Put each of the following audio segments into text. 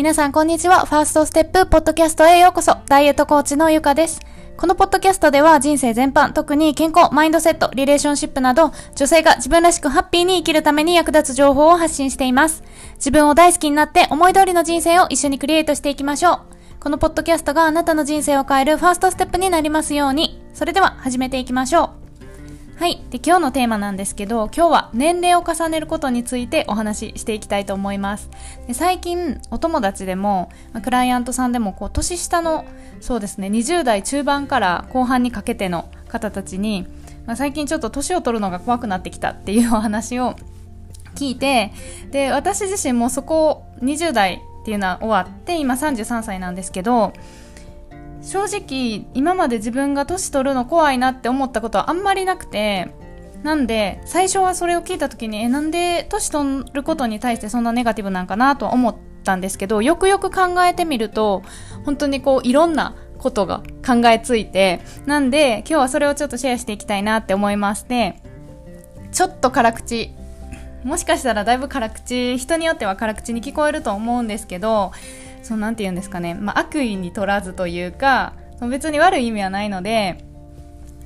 皆さんこんにちは。ファーストステップポッドキャストへようこそ。ダイエットコーチのゆかです。このポッドキャストでは人生全般、特に健康、マインドセット、リレーションシップなど、女性が自分らしくハッピーに生きるために役立つ情報を発信しています。自分を大好きになって思い通りの人生を一緒にクリエイトしていきましょう。このポッドキャストがあなたの人生を変えるファーストステップになりますように。それでは始めていきましょう。はい。で、今日のテーマなんですけど、今日は年齢を重ねることについてお話ししていきたいと思います。で最近、お友達でも、クライアントさんでも、こう、年下の、そうですね、20代中盤から後半にかけての方たちに、まあ、最近ちょっと年を取るのが怖くなってきたっていうお話を 聞いて、で、私自身もそこを、20代っていうのは終わって、今33歳なんですけど、正直今まで自分が年取るの怖いなって思ったことはあんまりなくてなんで最初はそれを聞いた時にえなんで年取ることに対してそんなネガティブなんかなと思ったんですけどよくよく考えてみると本当にこういろんなことが考えついてなんで今日はそれをちょっとシェアしていきたいなって思いましてちょっと辛口。もしかしたらだいぶ辛口人によっては辛口に聞こえると思うんですけどそうなんて言うんですかね、まあ、悪意に取らずというか別に悪い意味はないので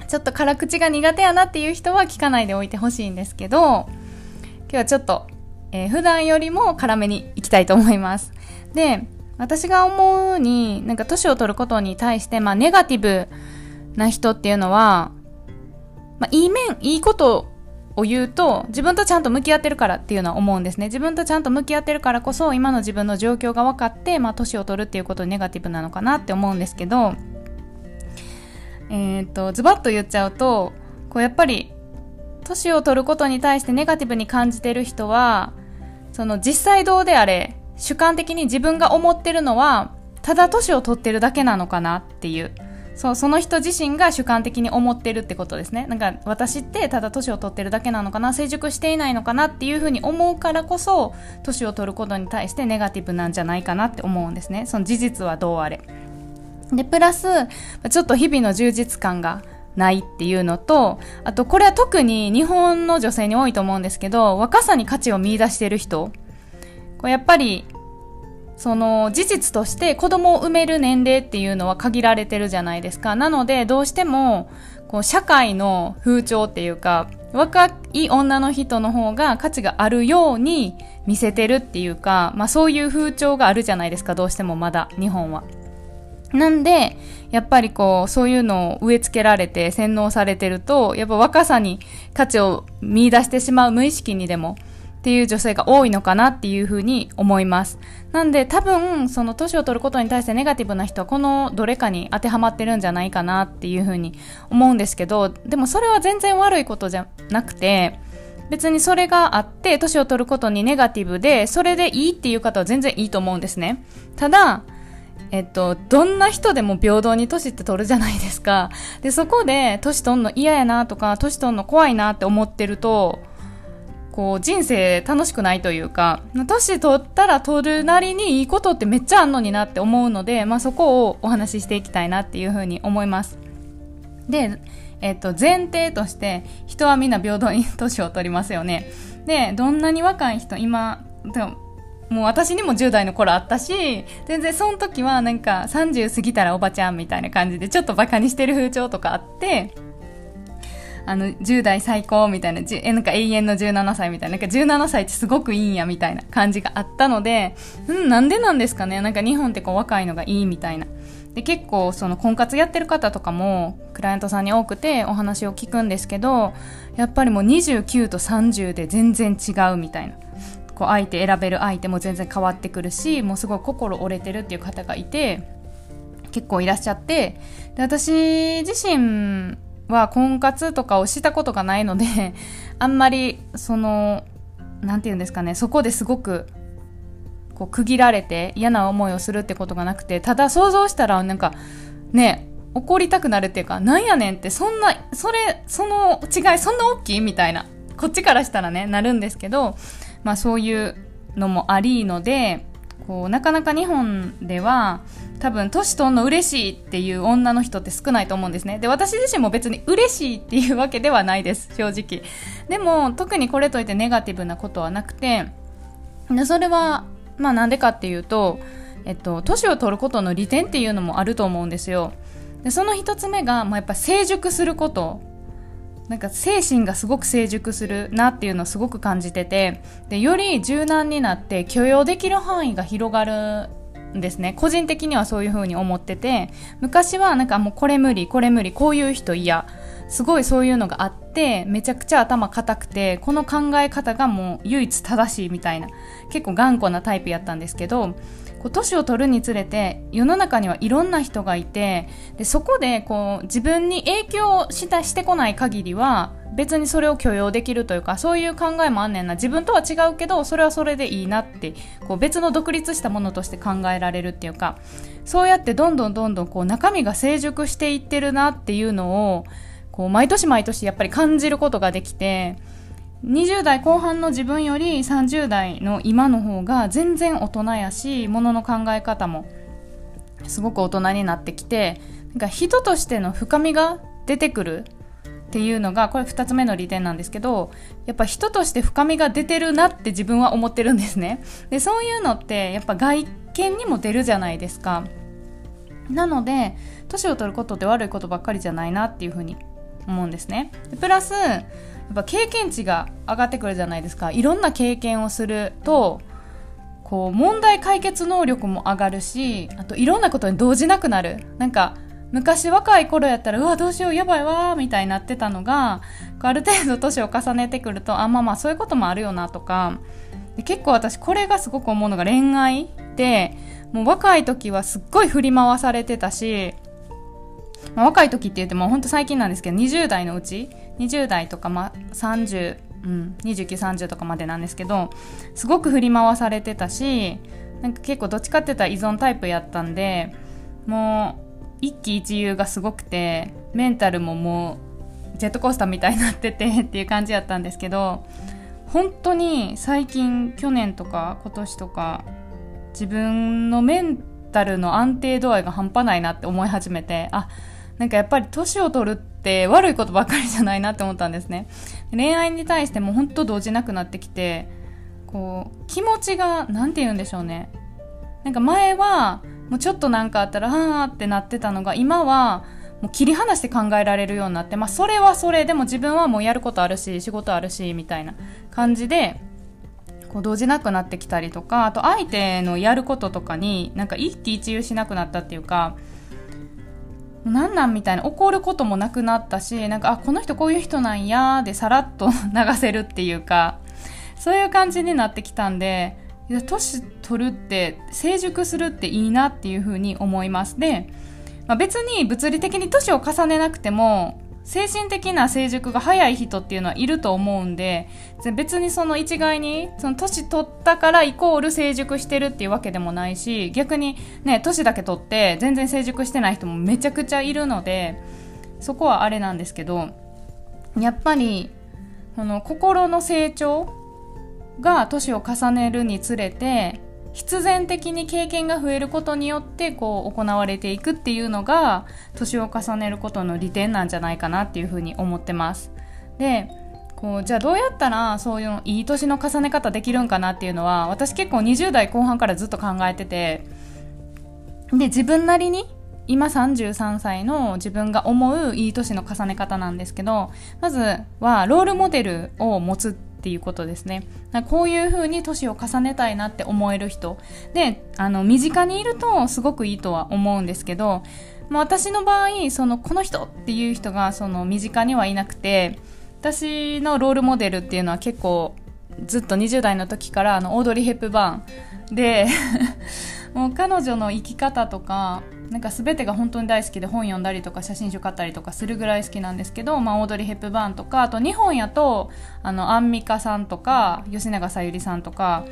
ちょっと辛口が苦手やなっていう人は聞かないでおいてほしいんですけど今日はちょっと、えー、普段よりも辛めにいきたいと思います。で私が思うになんか年を取ることに対して、まあ、ネガティブな人っていうのは、まあ、いい面いいことを言うと自分とちゃんと向き合ってるからっていうのは思うんですね。自分とちゃんと向き合ってるからこそ今の自分の状況が分かってまあ年を取るっていうことにネガティブなのかなって思うんですけどえっ、ー、とズバッと言っちゃうとこうやっぱり年を取ることに対してネガティブに感じてる人はその実際どうであれ主観的に自分が思ってるのはただ年を取ってるだけなのかなっていう。そうその人自身が主観的に思ってるってことですね。なんか私ってただ年を取ってるだけなのかな成熟していないのかなっていうふうに思うからこそ年を取ることに対してネガティブなんじゃないかなって思うんですね。その事実はどうあれ。でプラスちょっと日々の充実感がないっていうのとあとこれは特に日本の女性に多いと思うんですけど若さに価値を見出してる人。こうやっぱりその事実として子供を産める年齢っていうのは限られてるじゃないですか。なのでどうしてもこう社会の風潮っていうか若い女の人の方が価値があるように見せてるっていうか、まあそういう風潮があるじゃないですか、どうしてもまだ日本は。なんで、やっぱりこう、そういうのを植え付けられて洗脳されてると、やっぱ若さに価値を見出してしまう無意識にでもっていう女性が多いのかなっていうふうに思います。なんで多分、その年を取ることに対してネガティブな人はこのどれかに当てはまってるんじゃないかなっていうふうに思うんですけど、でもそれは全然悪いことじゃなくて、別にそれがあって、年を取ることにネガティブで、それでいいっていう方は全然いいと思うんですね。ただ、えっと、どんな人でも平等に年って取るじゃないですか。で、そこで、年取んの嫌やなとか、年取んの怖いなって思ってると、こう人生楽しくないというか年取ったら取るなりにいいことってめっちゃあんのになって思うので、まあ、そこをお話ししていきたいなっていうふうに思います。で、えっと、前提として人はみんな平等に年を取りますよね。でどんなに若い人今もう私にも10代の頃あったし全然その時はなんか30過ぎたらおばちゃんみたいな感じでちょっとバカにしてる風潮とかあってあの、10代最高みたいな、え、なんか永遠の17歳みたいな、なんか17歳ってすごくいいんやみたいな感じがあったので、うん、なんでなんですかねなんか日本ってこう若いのがいいみたいな。で、結構その婚活やってる方とかも、クライアントさんに多くてお話を聞くんですけど、やっぱりもう29と30で全然違うみたいな。こう相手選べる相手も全然変わってくるし、もうすごい心折れてるっていう方がいて、結構いらっしゃって、で私自身は婚活とかをしたことがないので あんまりその何て言うんですかねそこですごくこう区切られて嫌な思いをするってことがなくてただ想像したらなんかね怒りたくなるっていうかなんやねんってそんなそれその違いそんな大きいみたいなこっちからしたらねなるんですけどまあそういうのもありのでこうなかなか日本では多分年取んの嬉しいっていう女の人って少ないと思うんですね。で私自身も別に嬉しいっていうわけではないです正直。でも特にこれといってネガティブなことはなくてでそれはまあなんでかっていうとえっと、年を取ることの利点っていうのもあると思うんですよ。でその一つ目が、まあ、やっぱ成熟すること。なんか精神がすごく成熟するなっていうのをすごく感じてて。でより柔軟になって許容できる範囲が広がるですね。個人的にはそういう風に思ってて昔はなんかもうこれ無理これ無理こういう人嫌。すごいそういうのがあってめちゃくちゃ頭固くてこの考え方がもう唯一正しいみたいな結構頑固なタイプやったんですけど年を取るにつれて世の中にはいろんな人がいてでそこでこう自分に影響したしてこない限りは別にそれを許容できるというかそういう考えもあんねんな。自分とは違うけどそれはそれでいいなってこう別の独立したものとして考えられるっていうかそうやってどんどんどんどんこう中身が成熟していってるなっていうのをこう毎年毎年やっぱり感じることができて20代後半の自分より30代の今の方が全然大人やしものの考え方もすごく大人になってきてなんか人としての深みが出てくるっていうのがこれ2つ目の利点なんですけどやっぱ人として深みが出てるなって自分は思ってるんですね。でそういうのってやっぱ外見にも出るじゃないですか。なので年を取ることって悪いことばっかりじゃないなっていうふうに思うんですね。でプラスやっぱ経験値が上がってくるじゃないですか。いろんな経験をするとこう問題解決能力も上がるしあといろんなことに動じなくなる。なんか昔若い頃やったらうわどうしようやばいわみたいになってたのがある程度年を重ねてくるとあまあまあそういうこともあるよなとか。で結構私これがすごく思うのが恋愛でもう若い時はすっごい振り回されてたしまあ、若い時って言っても本当最近なんですけど20代のうち20代とか、まあ、30、うん、2930とかまでなんですけどすごく振り回されてたしなんか結構どっちかって言ったら依存タイプやったんでもう一喜一憂がすごくてメンタルももうジェットコースターみたいになってて っていう感じやったんですけど本当に最近去年とか今年とか自分のメンタルの安定度合いが半端ないなって思い始めてあなんかやっぱり年を取るって悪いことばっかりじゃないなって思ったんですね。恋愛に対しても本当動じなくなってきて、こう、気持ちが、なんて言うんでしょうね。なんか前は、もうちょっとなんかあったら、はーってなってたのが、今は、もう切り離して考えられるようになって、まあそれはそれ、でも自分はもうやることあるし、仕事あるし、みたいな感じで、こう動じなくなってきたりとか、あと相手のやることとかになんか一喜一憂しなくなったっていうか、なんなんみたいな怒ることもなくなったしなんかあこの人こういう人なんやでさらっと 流せるっていうかそういう感じになってきたんで年取るって成熟するっていいなっていうふうに思います。で、まあ、別に物理的に年を重ねなくても精神的な成熟が早い人っていうのはいると思うんで別にその一概にその年取ったからイコール成熟してるっていうわけでもないし逆にね年だけ取って全然成熟してない人もめちゃくちゃいるのでそこはあれなんですけどやっぱりこの心の成長が年を重ねるにつれて必然的に経験が増えることによってこう行われていくっていうのが年を重ねることの利点なんじゃないかなっていうふうに思ってます。でこうじゃあどうやったらそういういい年の重ね方できるんかなっていうのは私結構20代後半からずっと考えててで自分なりに今33歳の自分が思ういい年の重ね方なんですけどまずはロールモデルを持つっていうことですね。こういう風に年を重ねたいなって思える人。で、あの、身近にいるとすごくいいとは思うんですけど、まあ、私の場合、その、この人っていう人が、その、身近にはいなくて、私のロールモデルっていうのは結構、ずっと20代の時からあのオードリー・ヘップバーンでもう彼女の生き方とかなんか全てが本当に大好きで本読んだりとか写真集買ったりとかするぐらい好きなんですけど、まあ、オードリー・ヘップバーンとかあと日本やとあのアンミカさんとか吉永小百合さんとか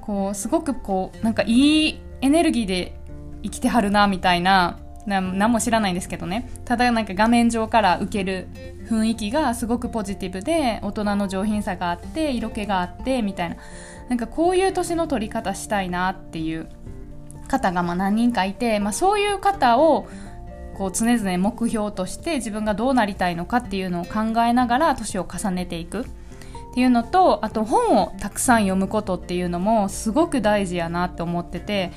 こうすごくこうなんかいいエネルギーで生きてはるなみたいな何も知らないんですけどね。ただなんか画面上から受ける雰囲気がすごくポジティブで大人の上品さがあって色気があってみたいな。なんかこういう年の取り方したいなっていう。方がまあ何人かいて、まあ、そういう方をこう常々目標として自分がどうなりたいのかっていうのを考えながら年を重ねていく。っていうのとあと本をたくさん読むことっていうのもすごく大事やなって思ってて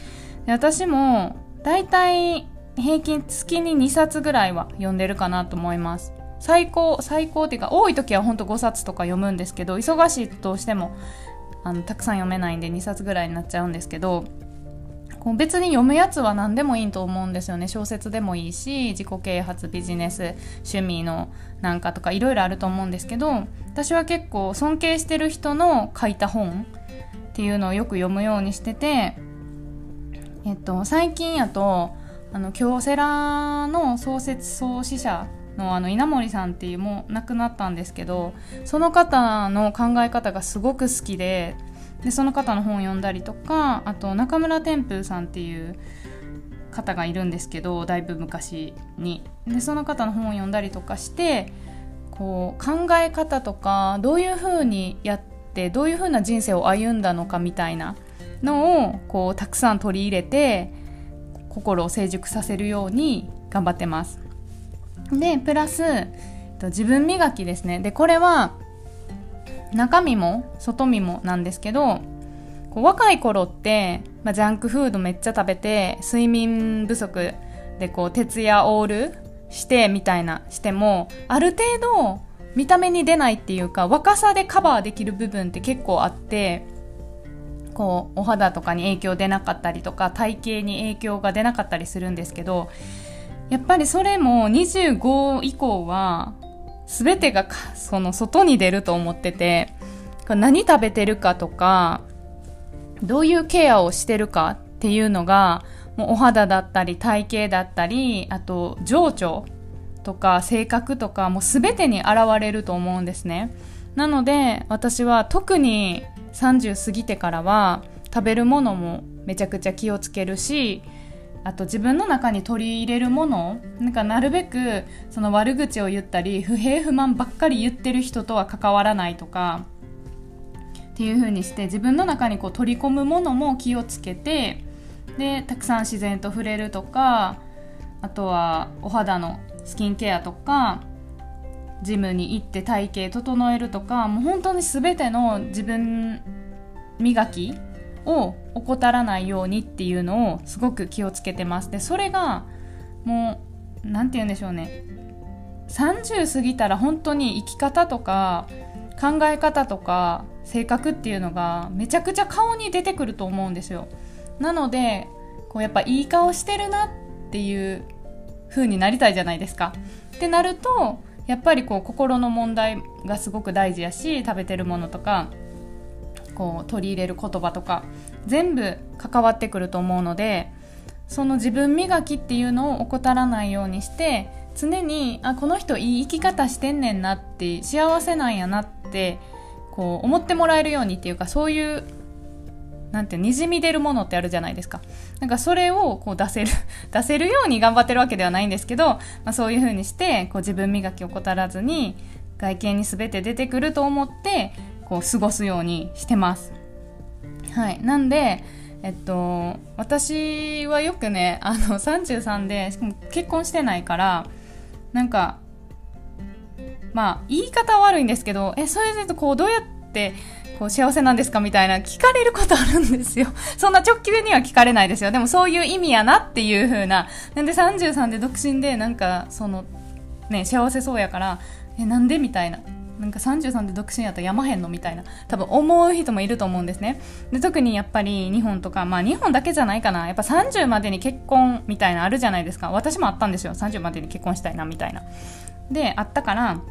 で私も大体平均月に2冊ぐらいは読んでるかなと思います。最高最高っていうか多い時はほんと5冊とか読むんですけど忙しいとどうしてもあのたくさん読めないんで2冊ぐらいになっちゃうんですけどこう別に読むやつは何でもいいと思うんですよね。小説でもいいし自己啓発ビジネス趣味のなんかとかいろいろあると思うんですけど私は結構尊敬してる人の書いた本っていうのをよく読むようにしてて、えっと、最近やとあの京セラの創設創始者のあの稲森さんっていうもう亡くなったんですけどその方の考え方がすごく好きででその方の本を読んだりとかあと中村天風さんっていう方がいるんですけどだいぶ昔にでその方の本を読んだりとかしてこう考え方とかどういうふうにやってどういうふうな人生を歩んだのかみたいなのをこうたくさん取り入れて心を成熟させるように頑張ってます。でプラス自分磨きですねでこれは中身も外身もなんですけどこう若い頃って、まあ、ジャンクフードめっちゃ食べて睡眠不足でこう徹夜オールしてみたいなしてもある程度見た目に出ないっていうか若さでカバーできる部分って結構あってこうお肌とかに影響出なかったりとか体型に影響が出なかったりするんですけどやっぱりそれも25以降は全てがその外に出ると思ってて何食べてるかとかどういうケアをしてるかっていうのがもうお肌だったり体型だったりあと情緒とか性格とかもう全てに現れると思うんですね。なので私は特に30過ぎてからは食べるものもめちゃくちゃ気をつけるしあと自分の中に取り入れるものなんかなるべくその悪口を言ったり不平不満ばっかり言ってる人とは関わらないとかっていう風にして自分の中にこう取り込むものも気をつけてでたくさん自然と触れるとかあとはお肌のスキンケアとかジムに行って体型整えるとかもう本当に全ての自分磨きを怠らないようにっていうのをすごく気をつけてます。でそれがもう何て言うんでしょうね。30過ぎたら本当に生き方とか考え方とか性格っていうのがめちゃくちゃ顔に出てくると思うんですよ。なのでこうやっぱいい顔してるなっていう風になりたいじゃないですか。ってなるとやっぱりこう心の問題がすごく大事やし食べてるものとかこう取り入れる言葉とか全部関わってくると思うのでその自分磨きっていうのを怠らないようにして常にあこの人いい生き方してんねんなって幸せなんやなってこう思ってもらえるようにっていうかそういうなんてにじみ出るものってあるじゃないですか。なんかそれをこう出せる 出せるように頑張ってるわけではないんですけど、まあ、そういう風にしてこう自分磨きを怠らずに外見に全て出てくると思ってこう過ごすようにしてます。はい、なんでえっと、私はよくねあの33でしかも結婚してないからなんかまあ言い方は悪いんですけどえそれでこうどうやってこう幸せなんですかみたいな聞かれることあるんですよ。そんな直球には聞かれないですよ。でもそういう意味やなっていう風な。なんで33で独身でなんかそのね幸せそうやからえなんでみたいな。なんか33で独身やったらやまへんのみたいな多分思う人もいると思うんですね。で特にやっぱり日本とかまあ日本だけじゃないかな。やっぱ30までに結婚みたいなあるじゃないですか。私もあったんですよ。30までに結婚したいなみたいな。であったから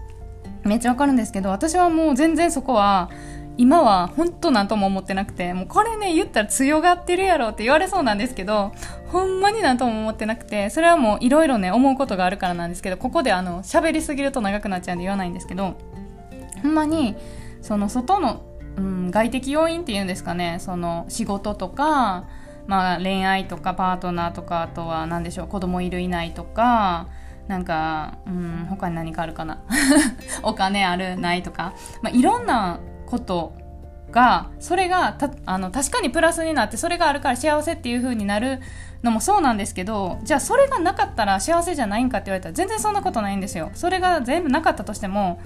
めっちゃわかるんですけど私はもう全然そこは今は本当なんとも思ってなくて、もうこれね、言ったら強がってるやろって言われそうなんですけど、ほんまになんとも思ってなくて、それはもういろいろね、思うことがあるからなんですけど、ここであの、喋りすぎると長くなっちゃうんで言わないんですけど、ほんまにその外の、うん、外的要因っていうんですかね。その仕事とか、まあ、恋愛とかパートナーとかあとは何でしょう子供いるいないとかなんか、うん、他に何かあるかな。お金あるないとか、まあ、いろんなことがそれがたあの確かにプラスになってそれがあるから幸せっていう風になるのもそうなんですけどじゃあそれがなかったら幸せじゃないんかって言われたら全然そんなことないんですよ。それが全部なかったとしても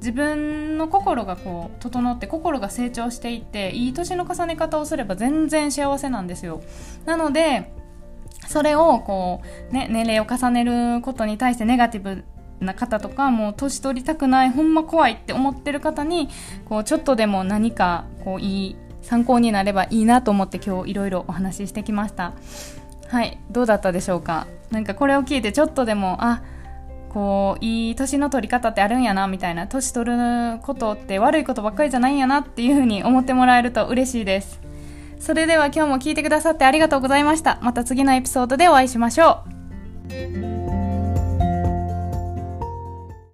自分の心がこう整って心が成長していっていい年の重ね方をすれば全然幸せなんですよ。なのでそれをこう、ね、年齢を重ねることに対してネガティブな方とかもう年取りたくないほんま怖いって思ってる方にこうちょっとでも何かこういい参考になればいいなと思って今日いろいろお話ししてきました。はいどうだったでしょうか？なんかこれを聞いてちょっとでもあこういい年の取り方ってあるんやなみたいな年取ることって悪いことばっかりじゃないんやなっていう風に思ってもらえると嬉しいです。それでは今日も聞いてくださってありがとうございました。また次のエピソードでお会いしましょう。